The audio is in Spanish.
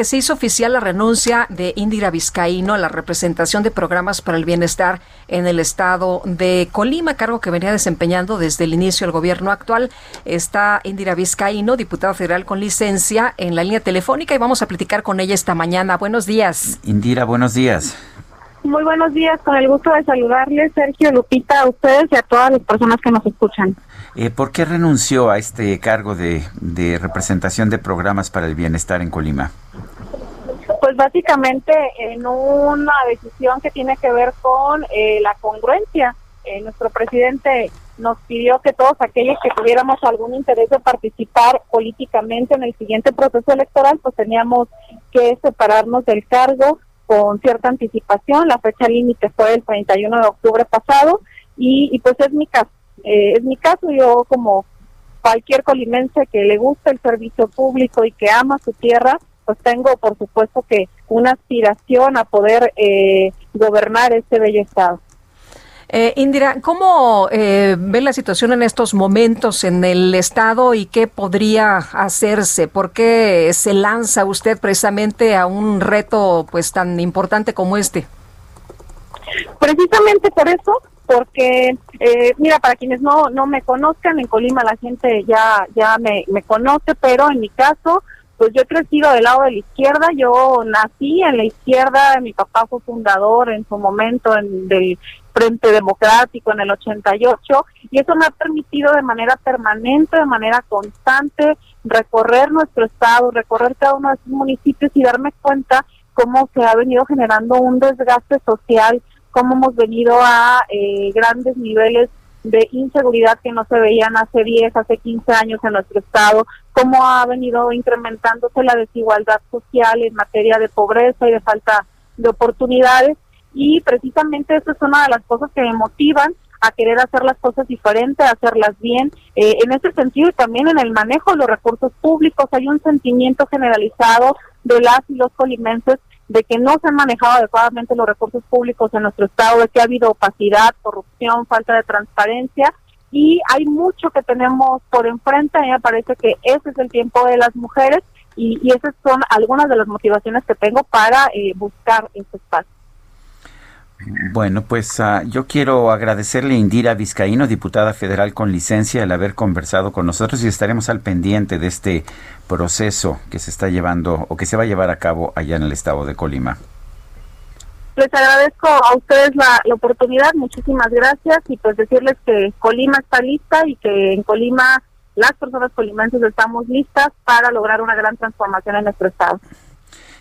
Que se hizo oficial la renuncia de Indira Vizcaíno a la representación de programas para el bienestar en el estado de Colima, cargo que venía desempeñando desde el inicio del gobierno actual. Está Indira Vizcaíno, diputada federal con licencia, en la línea telefónica y vamos a platicar con ella esta mañana. Buenos días. Indira, buenos días. Muy buenos días, con el gusto de saludarles, Sergio, Lupita, a ustedes y a todas las personas que nos escuchan. Eh, ¿Por qué renunció a este cargo de, representación de programas para el bienestar en Colima? Pues básicamente en una decisión que tiene que ver con eh, la congruencia. Eh, nuestro presidente nos pidió que todos aquellos que tuviéramos algún interés de participar políticamente en el siguiente proceso electoral, pues teníamos que separarnos del cargo con cierta anticipación. La fecha límite fue el 31 de octubre pasado y, pues es mi caso. Eh, es mi caso, yo como cualquier colimense que le gusta el servicio público y que ama su tierra, pues tengo por supuesto que una aspiración a poder eh, gobernar este bello estado. Eh, Indira, ¿cómo eh, ve la situación en estos momentos en el Estado y qué podría hacerse? ¿Por qué se lanza usted precisamente a un reto pues tan importante como este? Precisamente por eso, porque eh, mira, para quienes no no me conozcan, en Colima la gente ya ya me, me conoce, pero en mi caso pues yo he crecido del lado de la izquierda, yo nací en la izquierda, mi papá fue fundador en su momento en, del Frente Democrático en el 88 y eso me ha permitido de manera permanente, de manera constante, recorrer nuestro estado, recorrer cada uno de sus municipios y darme cuenta cómo se ha venido generando un desgaste social, cómo hemos venido a eh, grandes niveles de inseguridad que no se veían hace 10, hace 15 años en nuestro estado, cómo ha venido incrementándose la desigualdad social en materia de pobreza y de falta de oportunidades. Y precisamente eso es una de las cosas que me motivan a querer hacer las cosas diferentes, hacerlas bien. Eh, en ese sentido y también en el manejo de los recursos públicos hay un sentimiento generalizado de las y los colimenses de que no se han manejado adecuadamente los recursos públicos en nuestro estado, de que ha habido opacidad, corrupción, falta de transparencia y hay mucho que tenemos por enfrente. A mí me parece que ese es el tiempo de las mujeres y, esas son algunas de las motivaciones que tengo para eh, buscar este espacio. Bueno, pues ah, yo quiero agradecerle a Indira Vizcaíno, diputada federal con licencia, el haber conversado con nosotros y estaremos al pendiente de este proceso que se está llevando o que se va a llevar a cabo allá en el estado de Colima. Les agradezco a ustedes la, oportunidad, muchísimas gracias y pues decirles que Colima está lista y que en Colima las personas colimenses estamos listas para lograr una gran transformación en nuestro estado.